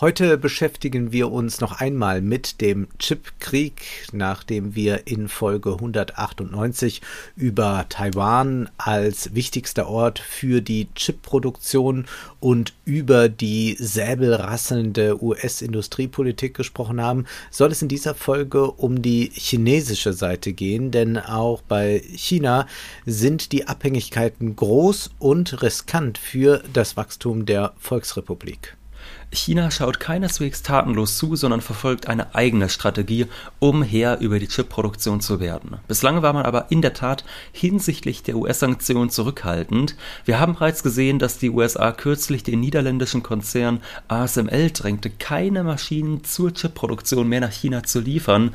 Heute beschäftigen wir uns noch einmal mit dem Chipkrieg, nachdem wir in Folge 198 über Taiwan als wichtigster Ort für die Chipproduktion und über die säbelrasselnde US-Industriepolitik gesprochen haben, soll es in dieser Folge um die chinesische Seite gehen, denn auch bei China sind die Abhängigkeiten groß und riskant für das Wachstum der Volksrepublik. China schaut keineswegs tatenlos zu, sondern verfolgt eine eigene Strategie, um Herr über die Chipproduktion zu werden. Bislang war man aber in der Tat hinsichtlich der US-Sanktionen zurückhaltend. Wir haben bereits gesehen, dass die USA kürzlich den niederländischen Konzern ASML drängte, keine Maschinen zur Chipproduktion mehr nach China zu liefern.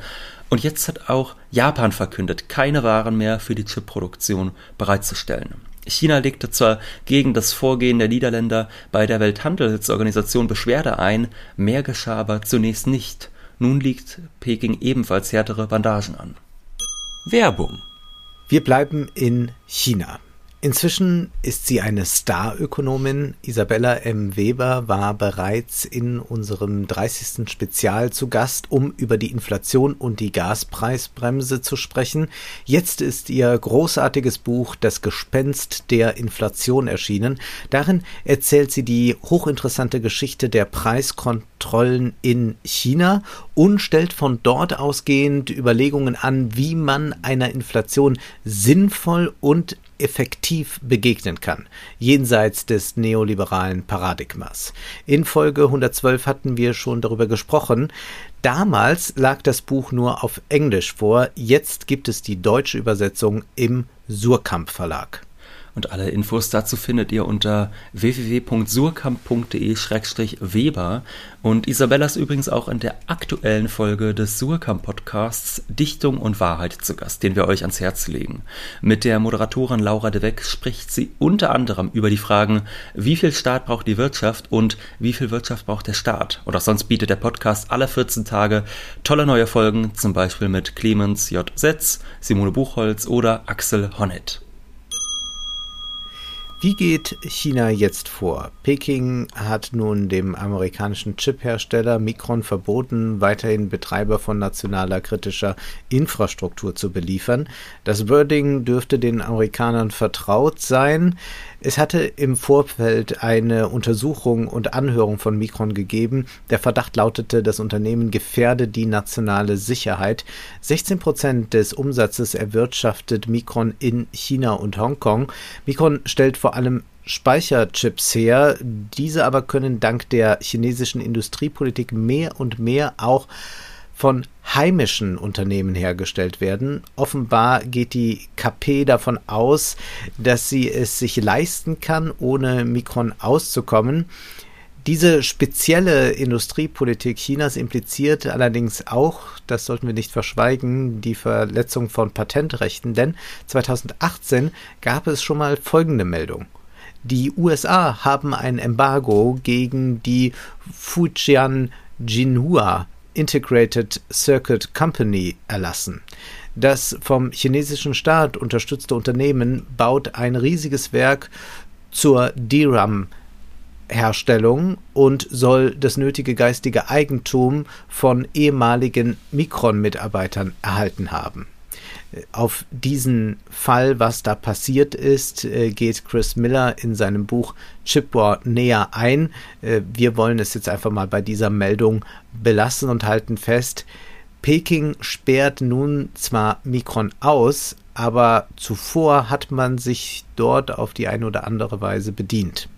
Und jetzt hat auch Japan verkündet, keine Waren mehr für die Chipproduktion bereitzustellen. China legte zwar gegen das Vorgehen der Niederländer bei der Welthandelsorganisation Beschwerde ein, mehr geschah aber zunächst nicht. Nun liegt Peking ebenfalls härtere Bandagen an. Werbung. Wir bleiben in China. Inzwischen ist sie eine Starökonomin. Isabella M. Weber war bereits in unserem 30. Spezial zu Gast, um über die Inflation und die Gaspreisbremse zu sprechen. Jetzt ist ihr großartiges Buch Das Gespenst der Inflation erschienen. Darin erzählt sie die hochinteressante Geschichte der Preiskontrollen in China und stellt von dort ausgehend Überlegungen an, wie man einer Inflation sinnvoll und effektiv begegnen kann, jenseits des neoliberalen Paradigmas. In Folge 112 hatten wir schon darüber gesprochen. Damals lag das Buch nur auf Englisch vor, jetzt gibt es die deutsche Übersetzung im Surkamp Verlag. Und alle Infos dazu findet ihr unter www.surkamp.de-weber. Und Isabella ist übrigens auch in der aktuellen Folge des Surkamp-Podcasts Dichtung und Wahrheit zu Gast, den wir euch ans Herz legen. Mit der Moderatorin Laura de Weck spricht sie unter anderem über die Fragen, wie viel Staat braucht die Wirtschaft und wie viel Wirtschaft braucht der Staat. Oder sonst bietet der Podcast alle 14 Tage tolle neue Folgen, zum Beispiel mit Clemens J. Setz, Simone Buchholz oder Axel Honneth. Wie geht China jetzt vor? Peking hat nun dem amerikanischen Chiphersteller Micron verboten, weiterhin Betreiber von nationaler kritischer Infrastruktur zu beliefern. Das Wording dürfte den Amerikanern vertraut sein. Es hatte im Vorfeld eine Untersuchung und Anhörung von Micron gegeben. Der Verdacht lautete, das Unternehmen gefährde die nationale Sicherheit. 16 Prozent des Umsatzes erwirtschaftet Micron in China und Hongkong. Micron stellt vor allem Speicherchips her. Diese aber können dank der chinesischen Industriepolitik mehr und mehr auch von heimischen Unternehmen hergestellt werden. Offenbar geht die KP davon aus, dass sie es sich leisten kann, ohne Mikron auszukommen. Diese spezielle Industriepolitik Chinas impliziert allerdings auch, das sollten wir nicht verschweigen, die Verletzung von Patentrechten, denn 2018 gab es schon mal folgende Meldung. Die USA haben ein Embargo gegen die Fujian Jinhua Integrated Circuit Company erlassen. Das vom chinesischen Staat unterstützte Unternehmen baut ein riesiges Werk zur DRAM Herstellung und soll das nötige geistige Eigentum von ehemaligen Micron-Mitarbeitern erhalten haben. Auf diesen Fall, was da passiert ist, äh, geht Chris Miller in seinem Buch Chip War näher ein. Äh, wir wollen es jetzt einfach mal bei dieser Meldung belassen und halten fest, Peking sperrt nun zwar Mikron aus, aber zuvor hat man sich dort auf die eine oder andere Weise bedient.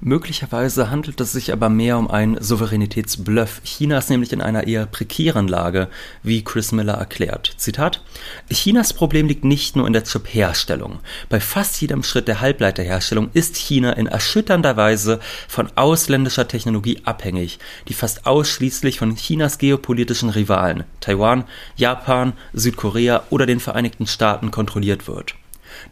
Möglicherweise handelt es sich aber mehr um einen Souveränitätsbluff. China ist nämlich in einer eher prekären Lage, wie Chris Miller erklärt. Zitat: Chinas Problem liegt nicht nur in der Chip-Herstellung. Bei fast jedem Schritt der Halbleiterherstellung ist China in erschütternder Weise von ausländischer Technologie abhängig, die fast ausschließlich von Chinas geopolitischen Rivalen Taiwan, Japan, Südkorea oder den Vereinigten Staaten kontrolliert wird.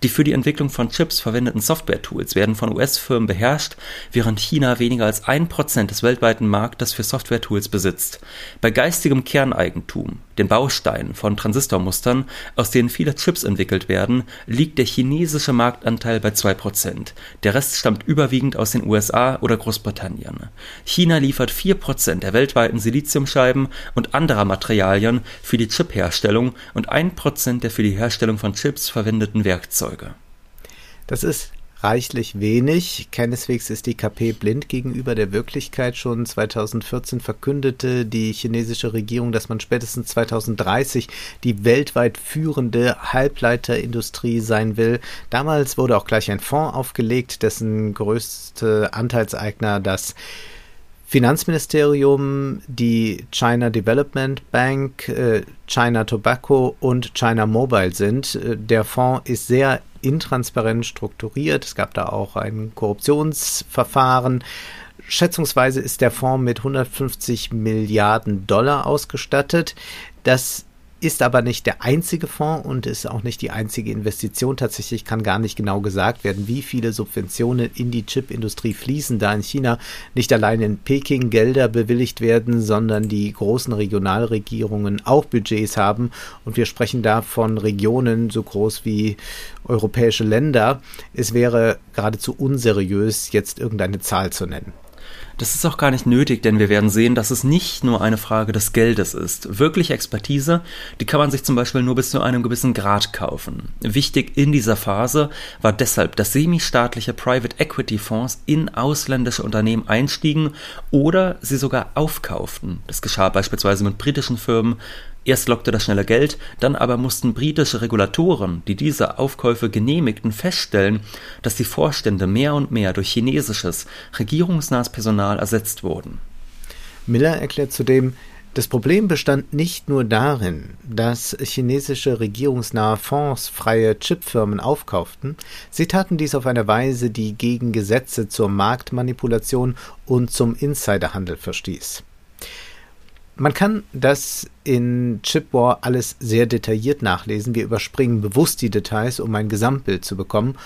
Die für die Entwicklung von Chips verwendeten Software-Tools werden von US-Firmen beherrscht, während China weniger als ein Prozent des weltweiten Marktes für Software-Tools besitzt. Bei geistigem Kerneigentum, den Bausteinen von Transistormustern, aus denen viele Chips entwickelt werden, liegt der chinesische Marktanteil bei 2%. Der Rest stammt überwiegend aus den USA oder Großbritannien. China liefert 4% der weltweiten Siliziumscheiben und anderer Materialien für die Chipherstellung und 1% der für die Herstellung von Chips verwendeten Werkzeuge. Das ist reichlich wenig. Keineswegs ist die KP blind gegenüber der Wirklichkeit. Schon 2014 verkündete die chinesische Regierung, dass man spätestens 2030 die weltweit führende Halbleiterindustrie sein will. Damals wurde auch gleich ein Fonds aufgelegt, dessen größte Anteilseigner das Finanzministerium, die China Development Bank, äh, China Tobacco und China Mobile sind. Äh, der Fonds ist sehr intransparent strukturiert. Es gab da auch ein Korruptionsverfahren. Schätzungsweise ist der Fonds mit 150 Milliarden Dollar ausgestattet. Das ist aber nicht der einzige Fonds und ist auch nicht die einzige Investition. Tatsächlich kann gar nicht genau gesagt werden, wie viele Subventionen in die Chipindustrie fließen, da in China nicht allein in Peking Gelder bewilligt werden, sondern die großen Regionalregierungen auch Budgets haben. Und wir sprechen da von Regionen so groß wie europäische Länder. Es wäre geradezu unseriös, jetzt irgendeine Zahl zu nennen. Das ist auch gar nicht nötig, denn wir werden sehen, dass es nicht nur eine Frage des Geldes ist. Wirkliche Expertise, die kann man sich zum Beispiel nur bis zu einem gewissen Grad kaufen. Wichtig in dieser Phase war deshalb, dass semi-staatliche Private Equity Fonds in ausländische Unternehmen einstiegen oder sie sogar aufkauften. Das geschah beispielsweise mit britischen Firmen, Erst lockte das schnelle Geld, dann aber mussten britische Regulatoren, die diese Aufkäufe genehmigten, feststellen, dass die Vorstände mehr und mehr durch chinesisches, regierungsnahes Personal ersetzt wurden. Miller erklärt zudem, das Problem bestand nicht nur darin, dass chinesische regierungsnahe Fonds freie Chipfirmen aufkauften, sie taten dies auf eine Weise, die gegen Gesetze zur Marktmanipulation und zum Insiderhandel verstieß. Man kann das in Chipwar alles sehr detailliert nachlesen. Wir überspringen bewusst die Details, um ein Gesamtbild zu bekommen.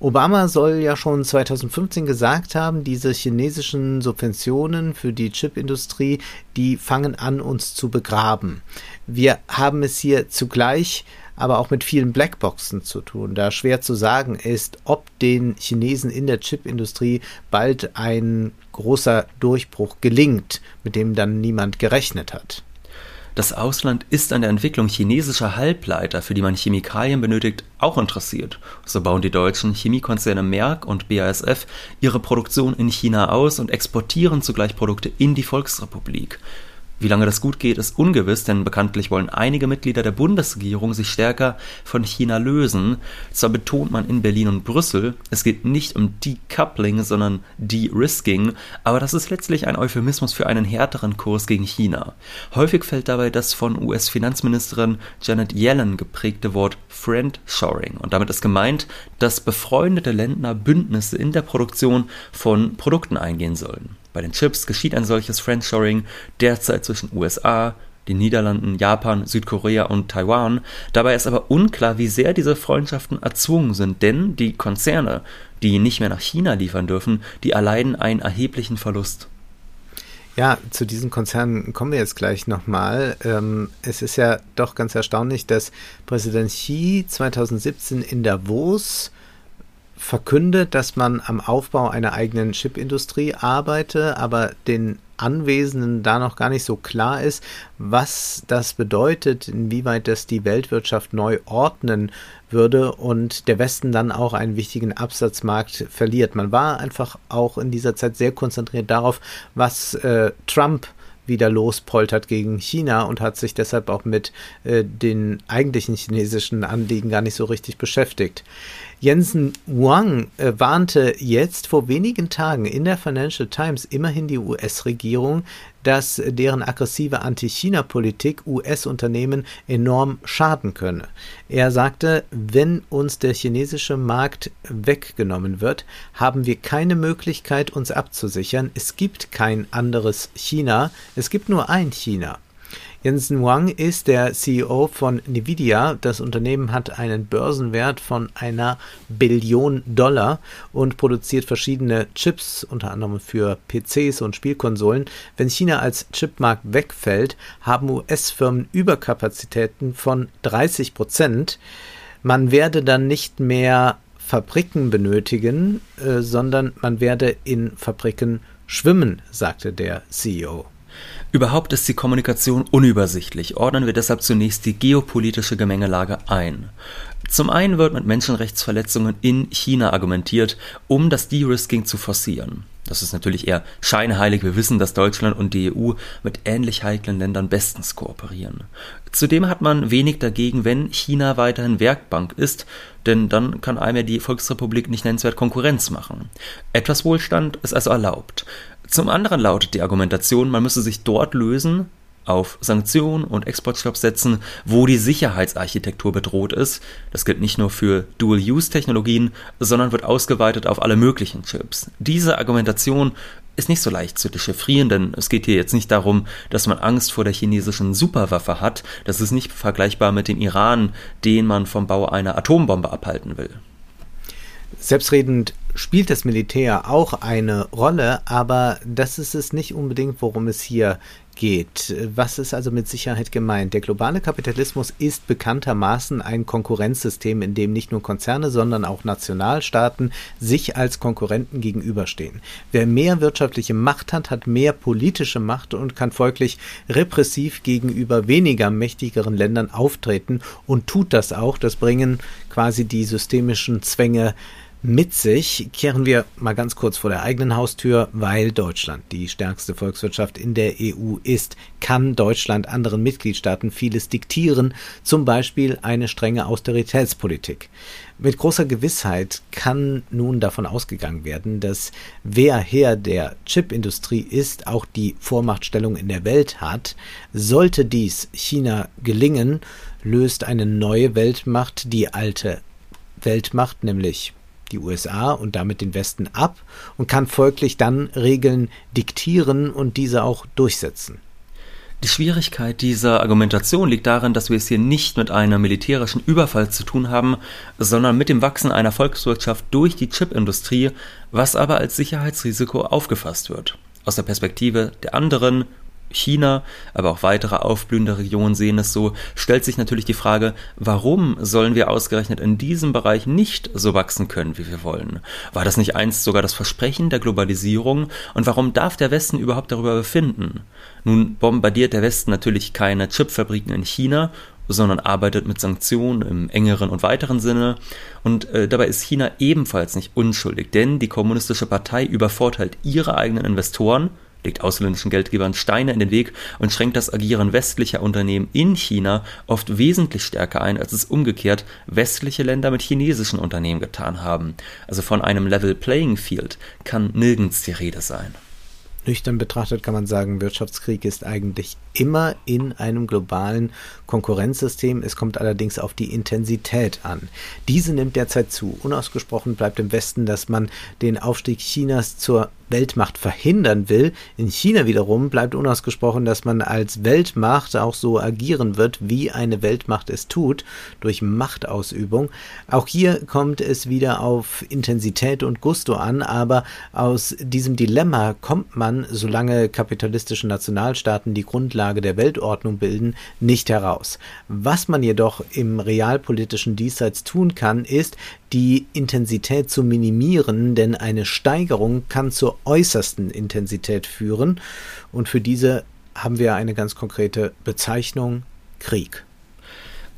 Obama soll ja schon 2015 gesagt haben, diese chinesischen Subventionen für die Chipindustrie, die fangen an, uns zu begraben. Wir haben es hier zugleich aber auch mit vielen Blackboxen zu tun, da schwer zu sagen ist, ob den Chinesen in der Chipindustrie bald ein großer Durchbruch gelingt, mit dem dann niemand gerechnet hat. Das Ausland ist an der Entwicklung chinesischer Halbleiter, für die man Chemikalien benötigt, auch interessiert. So bauen die deutschen Chemiekonzerne Merck und BASF ihre Produktion in China aus und exportieren zugleich Produkte in die Volksrepublik. Wie lange das gut geht, ist ungewiss, denn bekanntlich wollen einige Mitglieder der Bundesregierung sich stärker von China lösen. Zwar betont man in Berlin und Brüssel, es geht nicht um Decoupling, sondern De-Risking, aber das ist letztlich ein Euphemismus für einen härteren Kurs gegen China. Häufig fällt dabei das von US-Finanzministerin Janet Yellen geprägte Wort Friendshoring und damit ist gemeint, dass befreundete Länder Bündnisse in der Produktion von Produkten eingehen sollen. Bei den Chips geschieht ein solches Friendshoring derzeit zwischen USA, den Niederlanden, Japan, Südkorea und Taiwan. Dabei ist aber unklar, wie sehr diese Freundschaften erzwungen sind, denn die Konzerne, die nicht mehr nach China liefern dürfen, die erleiden einen erheblichen Verlust. Ja, zu diesen Konzernen kommen wir jetzt gleich nochmal. Ähm, es ist ja doch ganz erstaunlich, dass Präsident Xi 2017 in Davos verkündet, dass man am Aufbau einer eigenen Chipindustrie arbeite, aber den Anwesenden da noch gar nicht so klar ist, was das bedeutet, inwieweit das die Weltwirtschaft neu ordnen würde und der Westen dann auch einen wichtigen Absatzmarkt verliert. Man war einfach auch in dieser Zeit sehr konzentriert darauf, was äh, Trump wieder lospoltert gegen China und hat sich deshalb auch mit äh, den eigentlichen chinesischen Anliegen gar nicht so richtig beschäftigt. Jensen Wang äh, warnte jetzt vor wenigen Tagen in der Financial Times immerhin die US-Regierung, dass deren aggressive Anti-China-Politik US-Unternehmen enorm schaden könne. Er sagte, wenn uns der chinesische Markt weggenommen wird, haben wir keine Möglichkeit, uns abzusichern. Es gibt kein anderes China, es gibt nur ein China. Jensen Huang ist der CEO von Nvidia. Das Unternehmen hat einen Börsenwert von einer Billion Dollar und produziert verschiedene Chips, unter anderem für PCs und Spielkonsolen. Wenn China als Chipmarkt wegfällt, haben US-Firmen Überkapazitäten von 30 Prozent. Man werde dann nicht mehr Fabriken benötigen, äh, sondern man werde in Fabriken schwimmen, sagte der CEO. Überhaupt ist die Kommunikation unübersichtlich. Ordnen wir deshalb zunächst die geopolitische Gemengelage ein. Zum einen wird mit Menschenrechtsverletzungen in China argumentiert, um das De-Risking zu forcieren. Das ist natürlich eher scheinheilig. Wir wissen, dass Deutschland und die EU mit ähnlich heiklen Ländern bestens kooperieren. Zudem hat man wenig dagegen, wenn China weiterhin Werkbank ist, denn dann kann einem ja die Volksrepublik nicht nennenswert Konkurrenz machen. Etwas Wohlstand ist also erlaubt. Zum anderen lautet die Argumentation, man müsse sich dort lösen, auf Sanktionen und Exportstopps setzen, wo die Sicherheitsarchitektur bedroht ist. Das gilt nicht nur für Dual-Use-Technologien, sondern wird ausgeweitet auf alle möglichen Chips. Diese Argumentation ist nicht so leicht zu dechiffrieren, denn es geht hier jetzt nicht darum, dass man Angst vor der chinesischen Superwaffe hat. Das ist nicht vergleichbar mit dem Iran, den man vom Bau einer Atombombe abhalten will. Selbstredend spielt das Militär auch eine Rolle, aber das ist es nicht unbedingt, worum es hier geht. Was ist also mit Sicherheit gemeint? Der globale Kapitalismus ist bekanntermaßen ein Konkurrenzsystem, in dem nicht nur Konzerne, sondern auch Nationalstaaten sich als Konkurrenten gegenüberstehen. Wer mehr wirtschaftliche Macht hat, hat mehr politische Macht und kann folglich repressiv gegenüber weniger mächtigeren Ländern auftreten und tut das auch. Das bringen quasi die systemischen Zwänge mit sich. Kehren wir mal ganz kurz vor der eigenen Haustür, weil Deutschland die stärkste Volkswirtschaft in der EU ist, kann Deutschland anderen Mitgliedstaaten vieles diktieren, zum Beispiel eine strenge Austeritätspolitik. Mit großer Gewissheit kann nun davon ausgegangen werden, dass wer Herr der Chipindustrie ist, auch die Vormachtstellung in der Welt hat. Sollte dies China gelingen, löst eine neue Weltmacht die alte Weltmacht, nämlich die USA und damit den Westen ab und kann folglich dann Regeln diktieren und diese auch durchsetzen. Die Schwierigkeit dieser Argumentation liegt darin, dass wir es hier nicht mit einem militärischen Überfall zu tun haben, sondern mit dem Wachsen einer Volkswirtschaft durch die Chipindustrie, was aber als Sicherheitsrisiko aufgefasst wird. Aus der Perspektive der anderen China, aber auch weitere aufblühende Regionen sehen es so, stellt sich natürlich die Frage, warum sollen wir ausgerechnet in diesem Bereich nicht so wachsen können, wie wir wollen? War das nicht einst sogar das Versprechen der Globalisierung? Und warum darf der Westen überhaupt darüber befinden? Nun bombardiert der Westen natürlich keine Chipfabriken in China sondern arbeitet mit Sanktionen im engeren und weiteren Sinne. Und äh, dabei ist China ebenfalls nicht unschuldig, denn die Kommunistische Partei übervorteilt ihre eigenen Investoren legt ausländischen Geldgebern Steine in den Weg und schränkt das Agieren westlicher Unternehmen in China oft wesentlich stärker ein, als es umgekehrt westliche Länder mit chinesischen Unternehmen getan haben. Also von einem Level Playing Field kann nirgends die Rede sein. Nüchtern betrachtet kann man sagen, Wirtschaftskrieg ist eigentlich immer in einem globalen Konkurrenzsystem. Es kommt allerdings auf die Intensität an. Diese nimmt derzeit zu. Unausgesprochen bleibt im Westen, dass man den Aufstieg Chinas zur Weltmacht verhindern will. In China wiederum bleibt unausgesprochen, dass man als Weltmacht auch so agieren wird, wie eine Weltmacht es tut, durch Machtausübung. Auch hier kommt es wieder auf Intensität und Gusto an, aber aus diesem Dilemma kommt man, solange kapitalistische Nationalstaaten die Grundlage der Weltordnung bilden, nicht heraus. Was man jedoch im realpolitischen Diesseits tun kann, ist, die Intensität zu minimieren, denn eine Steigerung kann zur äußersten Intensität führen und für diese haben wir eine ganz konkrete Bezeichnung Krieg.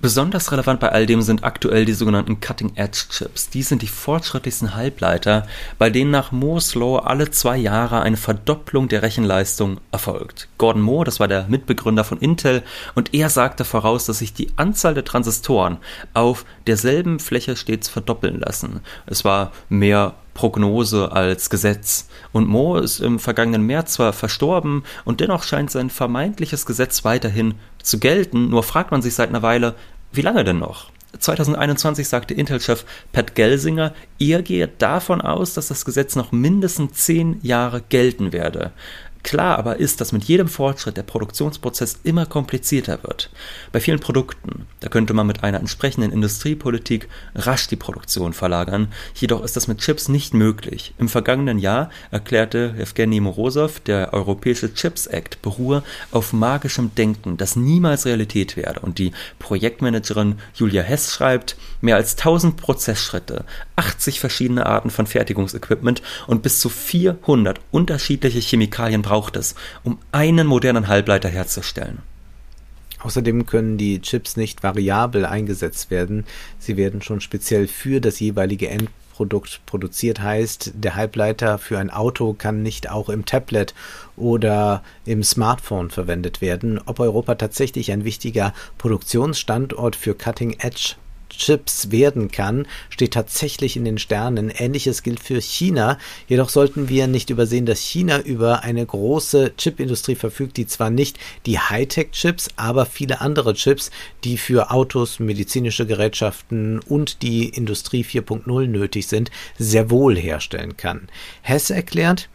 Besonders relevant bei all dem sind aktuell die sogenannten Cutting-Edge-Chips. Die sind die fortschrittlichsten Halbleiter, bei denen nach Moore's Law alle zwei Jahre eine Verdopplung der Rechenleistung erfolgt. Gordon Moore, das war der Mitbegründer von Intel, und er sagte voraus, dass sich die Anzahl der Transistoren auf derselben Fläche stets verdoppeln lassen. Es war mehr Prognose als Gesetz. Und Moore ist im vergangenen März zwar verstorben und dennoch scheint sein vermeintliches Gesetz weiterhin zu gelten, nur fragt man sich seit einer Weile, wie lange denn noch? 2021 sagte Intel-Chef Pat Gelsinger, er gehe davon aus, dass das Gesetz noch mindestens zehn Jahre gelten werde. Klar aber ist, dass mit jedem Fortschritt der Produktionsprozess immer komplizierter wird. Bei vielen Produkten, da könnte man mit einer entsprechenden Industriepolitik rasch die Produktion verlagern, jedoch ist das mit Chips nicht möglich. Im vergangenen Jahr erklärte Evgeny Morozov, der Europäische Chips Act beruhe auf magischem Denken, das niemals Realität werde und die Projektmanagerin Julia Hess schreibt, mehr als 1000 Prozessschritte, 80 verschiedene Arten von Fertigungsequipment und bis zu 400 unterschiedliche Chemikalien braucht es, um einen modernen Halbleiter herzustellen. Außerdem können die Chips nicht variabel eingesetzt werden. Sie werden schon speziell für das jeweilige Endprodukt produziert. Heißt, der Halbleiter für ein Auto kann nicht auch im Tablet oder im Smartphone verwendet werden. Ob Europa tatsächlich ein wichtiger Produktionsstandort für Cutting Edge Chips werden kann, steht tatsächlich in den Sternen. Ähnliches gilt für China. Jedoch sollten wir nicht übersehen, dass China über eine große Chipindustrie verfügt, die zwar nicht die Hightech-Chips, aber viele andere Chips, die für Autos, medizinische Gerätschaften und die Industrie 4.0 nötig sind, sehr wohl herstellen kann. Hess erklärt,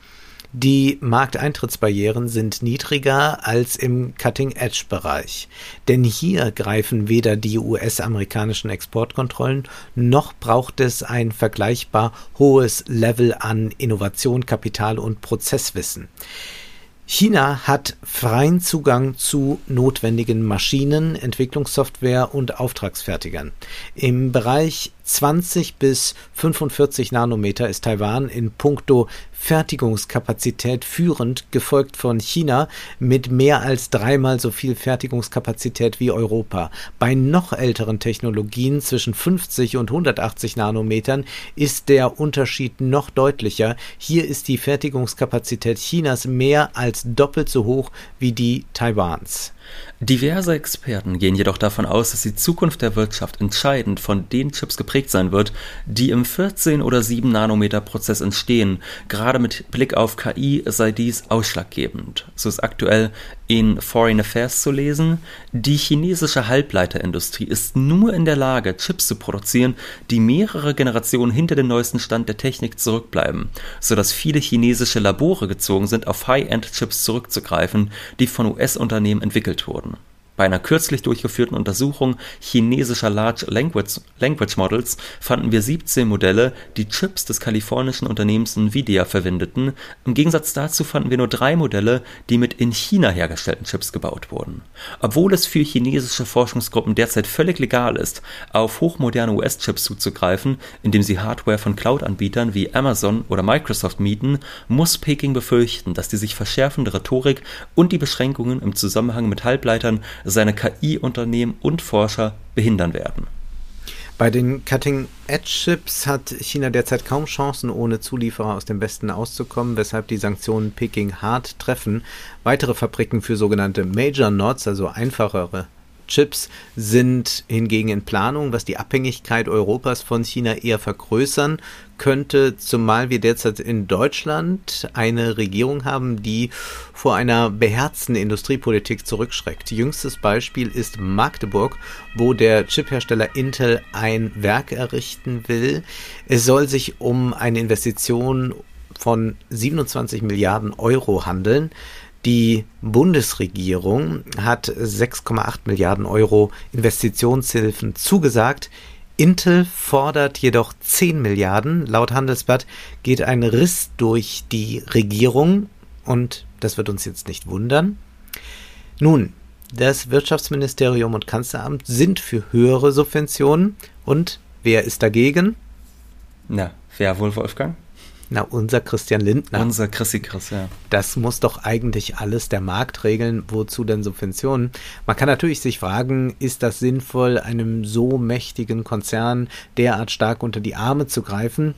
die Markteintrittsbarrieren sind niedriger als im Cutting-Edge-Bereich, denn hier greifen weder die US-amerikanischen Exportkontrollen noch braucht es ein vergleichbar hohes Level an Innovation, Kapital und Prozesswissen. China hat freien Zugang zu notwendigen Maschinen, Entwicklungssoftware und Auftragsfertigern. Im Bereich 20 bis 45 Nanometer ist Taiwan in puncto Fertigungskapazität führend, gefolgt von China mit mehr als dreimal so viel Fertigungskapazität wie Europa. Bei noch älteren Technologien zwischen 50 und 180 Nanometern ist der Unterschied noch deutlicher. Hier ist die Fertigungskapazität Chinas mehr als doppelt so hoch wie die Taiwans. Diverse Experten gehen jedoch davon aus, dass die Zukunft der Wirtschaft entscheidend von den Chips geprägt sein wird, die im 14 oder 7 Nanometer Prozess entstehen. Gerade mit Blick auf KI sei dies ausschlaggebend. So ist aktuell in Foreign Affairs zu lesen, die chinesische Halbleiterindustrie ist nur in der Lage, Chips zu produzieren, die mehrere Generationen hinter dem neuesten Stand der Technik zurückbleiben, sodass viele chinesische Labore gezogen sind, auf High-End-Chips zurückzugreifen, die von US-Unternehmen entwickelt wurden. Bei einer kürzlich durchgeführten Untersuchung chinesischer Large Language, Language, Models fanden wir 17 Modelle, die Chips des kalifornischen Unternehmens Nvidia verwendeten. Im Gegensatz dazu fanden wir nur drei Modelle, die mit in China hergestellten Chips gebaut wurden. Obwohl es für chinesische Forschungsgruppen derzeit völlig legal ist, auf hochmoderne US-Chips zuzugreifen, indem sie Hardware von Cloud-Anbietern wie Amazon oder Microsoft mieten, muss Peking befürchten, dass die sich verschärfende Rhetorik und die Beschränkungen im Zusammenhang mit Halbleitern seine KI-Unternehmen und Forscher behindern werden. Bei den Cutting-Edge-Chips hat China derzeit kaum Chancen, ohne Zulieferer aus dem Westen auszukommen, weshalb die Sanktionen Peking hart treffen. Weitere Fabriken für sogenannte Major Nodes, also einfachere Chips sind hingegen in Planung, was die Abhängigkeit Europas von China eher vergrößern könnte, zumal wir derzeit in Deutschland eine Regierung haben, die vor einer beherzten Industriepolitik zurückschreckt. Jüngstes Beispiel ist Magdeburg, wo der Chiphersteller Intel ein Werk errichten will. Es soll sich um eine Investition von 27 Milliarden Euro handeln. Die Bundesregierung hat 6,8 Milliarden Euro Investitionshilfen zugesagt. Intel fordert jedoch 10 Milliarden. Laut Handelsblatt geht ein Riss durch die Regierung und das wird uns jetzt nicht wundern. Nun, das Wirtschaftsministerium und Kanzleramt sind für höhere Subventionen und wer ist dagegen? Na, wer wohl, Wolfgang? Na, unser Christian Lindner. Unser Chrissy Chris, ja. Das muss doch eigentlich alles der Markt regeln. Wozu denn Subventionen? Man kann natürlich sich fragen, ist das sinnvoll, einem so mächtigen Konzern derart stark unter die Arme zu greifen?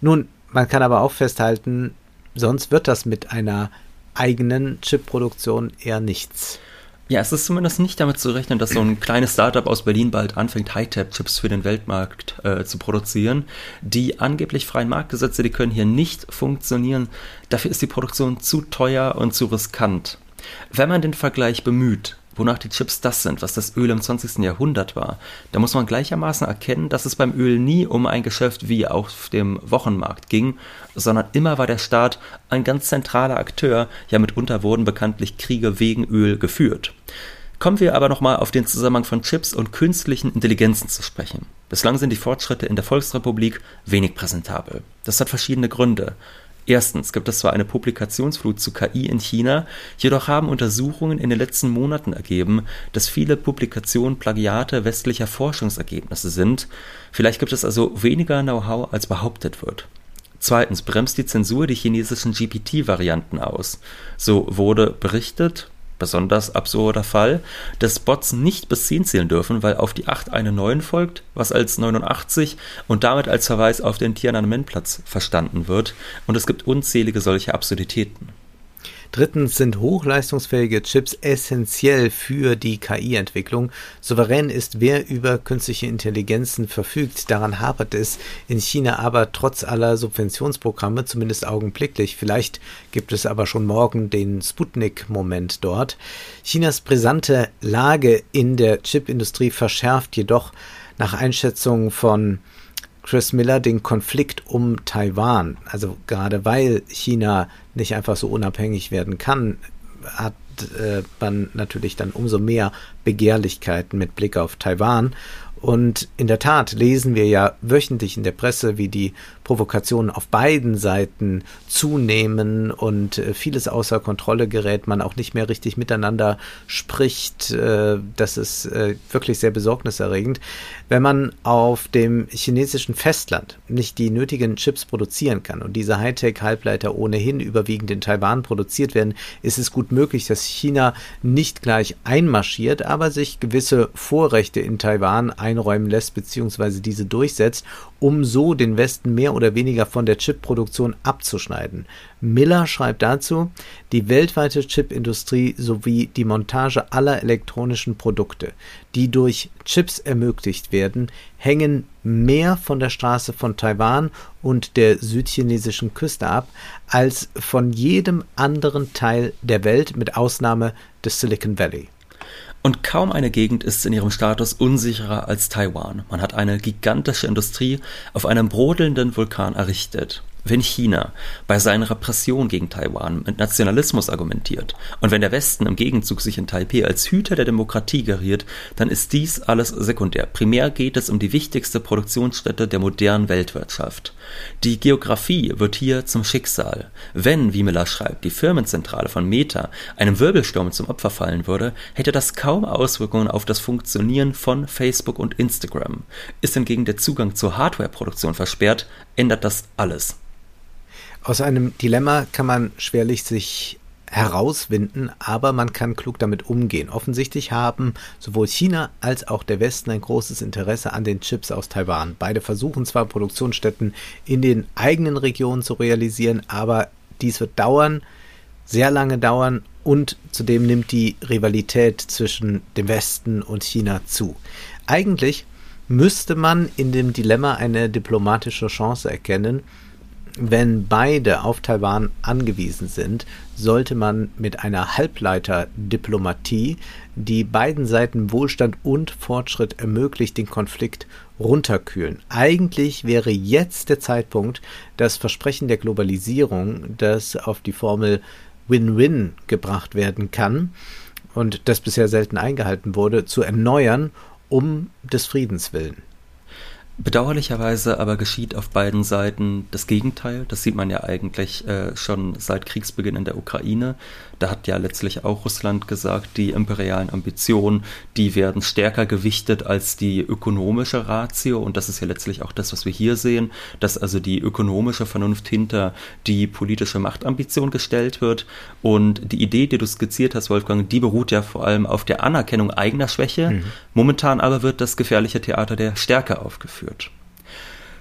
Nun, man kann aber auch festhalten, sonst wird das mit einer eigenen Chipproduktion eher nichts. Ja, es ist zumindest nicht damit zu rechnen, dass so ein kleines Startup aus Berlin bald anfängt, Hightech-Chips für den Weltmarkt äh, zu produzieren. Die angeblich freien Marktgesetze, die können hier nicht funktionieren. Dafür ist die Produktion zu teuer und zu riskant. Wenn man den Vergleich bemüht, wonach die Chips das sind, was das Öl im 20. Jahrhundert war, da muss man gleichermaßen erkennen, dass es beim Öl nie um ein Geschäft wie auf dem Wochenmarkt ging, sondern immer war der Staat ein ganz zentraler Akteur, ja mitunter wurden bekanntlich Kriege wegen Öl geführt. Kommen wir aber nochmal auf den Zusammenhang von Chips und künstlichen Intelligenzen zu sprechen. Bislang sind die Fortschritte in der Volksrepublik wenig präsentabel. Das hat verschiedene Gründe. Erstens gibt es zwar eine Publikationsflut zu KI in China, jedoch haben Untersuchungen in den letzten Monaten ergeben, dass viele Publikationen Plagiate westlicher Forschungsergebnisse sind. Vielleicht gibt es also weniger Know-how, als behauptet wird. Zweitens bremst die Zensur die chinesischen GPT-Varianten aus. So wurde berichtet, besonders absurder Fall, dass Bots nicht bis 10 zählen dürfen, weil auf die 8 eine 9 folgt, was als 89 und damit als Verweis auf den Tiananmen-Platz verstanden wird. Und es gibt unzählige solche Absurditäten. Drittens sind hochleistungsfähige Chips essentiell für die KI-Entwicklung. Souverän ist, wer über künstliche Intelligenzen verfügt. Daran hapert es in China aber trotz aller Subventionsprogramme, zumindest augenblicklich. Vielleicht gibt es aber schon morgen den Sputnik-Moment dort. Chinas brisante Lage in der Chipindustrie verschärft jedoch nach Einschätzung von Chris Miller den Konflikt um Taiwan. Also gerade weil China nicht einfach so unabhängig werden kann, hat äh, man natürlich dann umso mehr Begehrlichkeiten mit Blick auf Taiwan. Und in der Tat lesen wir ja wöchentlich in der Presse, wie die Provokationen auf beiden Seiten zunehmen und äh, vieles außer Kontrolle gerät, man auch nicht mehr richtig miteinander spricht. Äh, das ist äh, wirklich sehr besorgniserregend. Wenn man auf dem chinesischen Festland nicht die nötigen Chips produzieren kann und diese Hightech-Halbleiter ohnehin überwiegend in Taiwan produziert werden, ist es gut möglich, dass China nicht gleich einmarschiert, aber sich gewisse Vorrechte in Taiwan ein einräumen lässt bzw. diese durchsetzt, um so den Westen mehr oder weniger von der Chipproduktion abzuschneiden. Miller schreibt dazu, die weltweite Chipindustrie sowie die Montage aller elektronischen Produkte, die durch Chips ermöglicht werden, hängen mehr von der Straße von Taiwan und der südchinesischen Küste ab, als von jedem anderen Teil der Welt mit Ausnahme des Silicon Valley. Und kaum eine Gegend ist in ihrem Status unsicherer als Taiwan. Man hat eine gigantische Industrie auf einem brodelnden Vulkan errichtet wenn China bei seiner Repression gegen Taiwan mit Nationalismus argumentiert und wenn der Westen im Gegenzug sich in Taipei als Hüter der Demokratie geriert, dann ist dies alles sekundär. Primär geht es um die wichtigste Produktionsstätte der modernen Weltwirtschaft. Die Geografie wird hier zum Schicksal. Wenn, wie Miller schreibt, die Firmenzentrale von Meta einem Wirbelsturm zum Opfer fallen würde, hätte das kaum Auswirkungen auf das Funktionieren von Facebook und Instagram. Ist hingegen der Zugang zur Hardwareproduktion versperrt, ändert das alles. Aus einem Dilemma kann man schwerlich sich herauswinden, aber man kann klug damit umgehen. Offensichtlich haben sowohl China als auch der Westen ein großes Interesse an den Chips aus Taiwan. Beide versuchen zwar Produktionsstätten in den eigenen Regionen zu realisieren, aber dies wird dauern, sehr lange dauern und zudem nimmt die Rivalität zwischen dem Westen und China zu. Eigentlich müsste man in dem Dilemma eine diplomatische Chance erkennen, wenn beide auf Taiwan angewiesen sind, sollte man mit einer Halbleiterdiplomatie, die beiden Seiten Wohlstand und Fortschritt ermöglicht, den Konflikt runterkühlen. Eigentlich wäre jetzt der Zeitpunkt, das Versprechen der Globalisierung, das auf die Formel Win-Win gebracht werden kann und das bisher selten eingehalten wurde, zu erneuern, um des Friedens willen. Bedauerlicherweise aber geschieht auf beiden Seiten das Gegenteil. Das sieht man ja eigentlich äh, schon seit Kriegsbeginn in der Ukraine. Da hat ja letztlich auch Russland gesagt, die imperialen Ambitionen, die werden stärker gewichtet als die ökonomische Ratio. Und das ist ja letztlich auch das, was wir hier sehen, dass also die ökonomische Vernunft hinter die politische Machtambition gestellt wird. Und die Idee, die du skizziert hast, Wolfgang, die beruht ja vor allem auf der Anerkennung eigener Schwäche. Mhm. Momentan aber wird das gefährliche Theater der Stärke aufgeführt führt.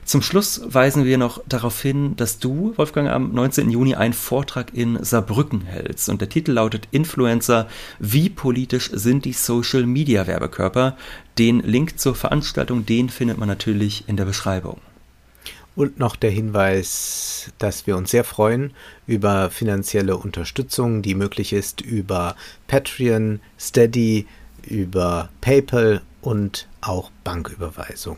Zum Schluss weisen wir noch darauf hin, dass du, Wolfgang, am 19. Juni einen Vortrag in Saarbrücken hältst. Und der Titel lautet Influencer, wie politisch sind die Social Media Werbekörper? Den Link zur Veranstaltung, den findet man natürlich in der Beschreibung. Und noch der Hinweis, dass wir uns sehr freuen über finanzielle Unterstützung, die möglich ist über Patreon, Steady, über PayPal und auch Banküberweisung.